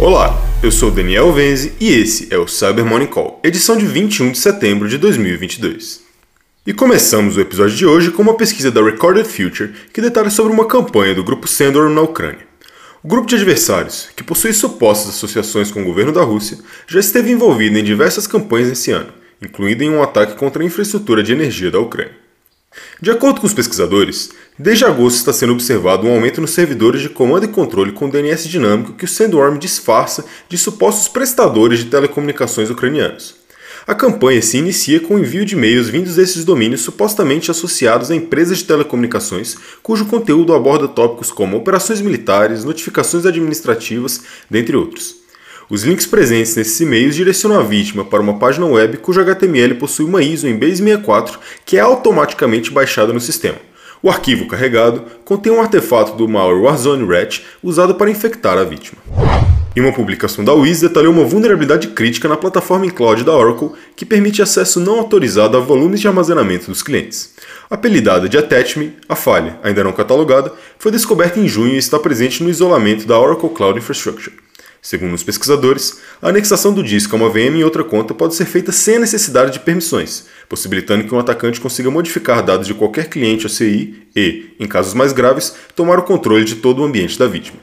Olá, eu sou Daniel Venzi e esse é o Cyber Morning Call, edição de 21 de setembro de 2022. E começamos o episódio de hoje com uma pesquisa da Recorded Future que detalha sobre uma campanha do grupo Sandor na Ucrânia. O grupo de adversários, que possui supostas associações com o governo da Rússia, já esteve envolvido em diversas campanhas esse ano, incluindo em um ataque contra a infraestrutura de energia da Ucrânia. De acordo com os pesquisadores, desde agosto está sendo observado um aumento nos servidores de comando e controle com DNS dinâmico que o Sandworm disfarça de supostos prestadores de telecomunicações ucranianos. A campanha se inicia com o envio de e-mails vindos desses domínios supostamente associados a empresas de telecomunicações, cujo conteúdo aborda tópicos como operações militares, notificações administrativas, dentre outros. Os links presentes nesses e-mails direcionam a vítima para uma página web cujo HTML possui uma ISO em Base64 que é automaticamente baixada no sistema. O arquivo carregado contém um artefato do malware Warzone Rat usado para infectar a vítima. Em uma publicação da Wiz detalhou uma vulnerabilidade crítica na plataforma em cloud da Oracle que permite acesso não autorizado a volumes de armazenamento dos clientes. Apelidada de Attach Me, a falha, ainda não catalogada, foi descoberta em junho e está presente no isolamento da Oracle Cloud Infrastructure. Segundo os pesquisadores, a anexação do disco a uma VM em outra conta pode ser feita sem a necessidade de permissões, possibilitando que um atacante consiga modificar dados de qualquer cliente OCI e, em casos mais graves, tomar o controle de todo o ambiente da vítima.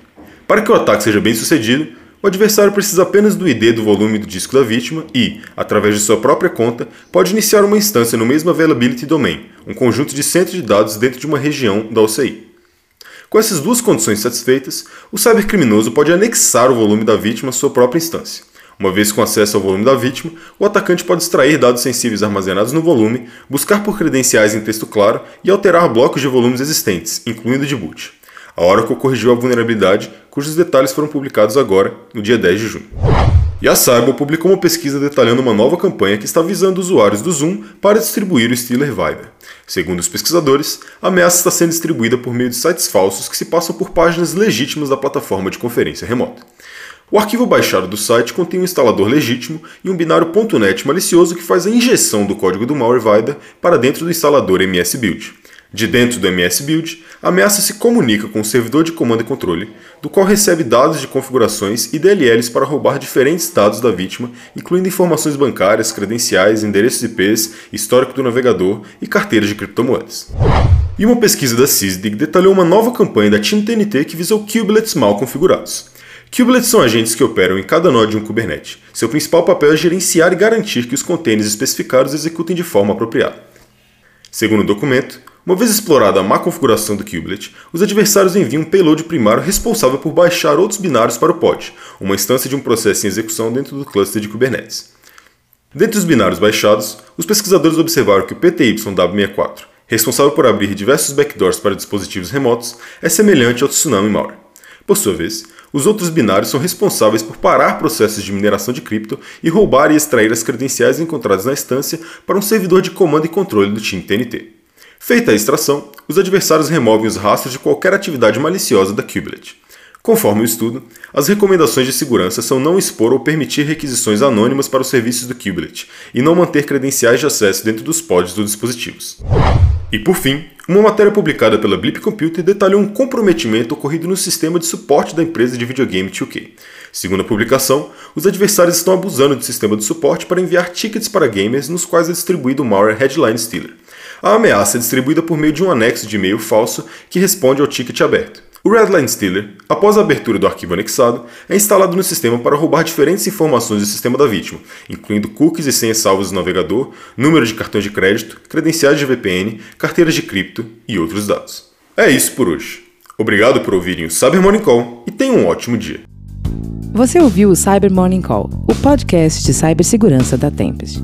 Para que o ataque seja bem sucedido, o adversário precisa apenas do ID do volume do disco da vítima e, através de sua própria conta, pode iniciar uma instância no mesmo Availability Domain, um conjunto de centros de dados dentro de uma região da OCI. Com essas duas condições satisfeitas, o cybercriminoso pode anexar o volume da vítima à sua própria instância. Uma vez com acesso ao volume da vítima, o atacante pode extrair dados sensíveis armazenados no volume, buscar por credenciais em texto claro e alterar blocos de volumes existentes, incluindo de boot. A Oracle corrigiu a vulnerabilidade, cujos detalhes foram publicados agora, no dia 10 de junho. E a Cyber publicou uma pesquisa detalhando uma nova campanha que está visando usuários do Zoom para distribuir o Stealer Viber. Segundo os pesquisadores, a ameaça está sendo distribuída por meio de sites falsos que se passam por páginas legítimas da plataforma de conferência remota. O arquivo baixado do site contém um instalador legítimo e um binário .NET malicioso que faz a injeção do código do malware Viber para dentro do instalador MS Build. De dentro do MS Build, a ameaça se comunica com o servidor de comando e controle, do qual recebe dados de configurações e DLLs para roubar diferentes dados da vítima, incluindo informações bancárias, credenciais, endereços IPs, histórico do navegador e carteiras de criptomoedas. E uma pesquisa da CISDIG detalhou uma nova campanha da Team TNT que visou kubelets mal configurados. Kubelets são agentes que operam em cada nó de um Kubernetes. Seu principal papel é gerenciar e garantir que os containers especificados executem de forma apropriada. Segundo o documento, uma vez explorada a má configuração do kubelet, os adversários enviam um payload primário responsável por baixar outros binários para o pod, uma instância de um processo em execução dentro do cluster de Kubernetes. Dentre os binários baixados, os pesquisadores observaram que o PTYW64, responsável por abrir diversos backdoors para dispositivos remotos, é semelhante ao Tsunami Malware. Por sua vez, os outros binários são responsáveis por parar processos de mineração de cripto e roubar e extrair as credenciais encontradas na instância para um servidor de comando e controle do Team TNT. Feita a extração, os adversários removem os rastros de qualquer atividade maliciosa da kubelet. Conforme o estudo, as recomendações de segurança são não expor ou permitir requisições anônimas para os serviços do kubelet e não manter credenciais de acesso dentro dos pods dos dispositivos. E por fim, uma matéria publicada pela Blip Computer detalhou um comprometimento ocorrido no sistema de suporte da empresa de videogame 2K. Segundo a publicação, os adversários estão abusando do sistema de suporte para enviar tickets para gamers nos quais é distribuído o malware Headline Stealer. A ameaça é distribuída por meio de um anexo de e-mail falso que responde ao ticket aberto. O Redline Stealer, após a abertura do arquivo anexado, é instalado no sistema para roubar diferentes informações do sistema da vítima, incluindo cookies e senhas salvas do navegador, número de cartões de crédito, credenciais de VPN, carteiras de cripto e outros dados. É isso por hoje. Obrigado por ouvirem o Cyber Morning Call e tenham um ótimo dia. Você ouviu o Cyber Morning Call, o podcast de cibersegurança da Tempest.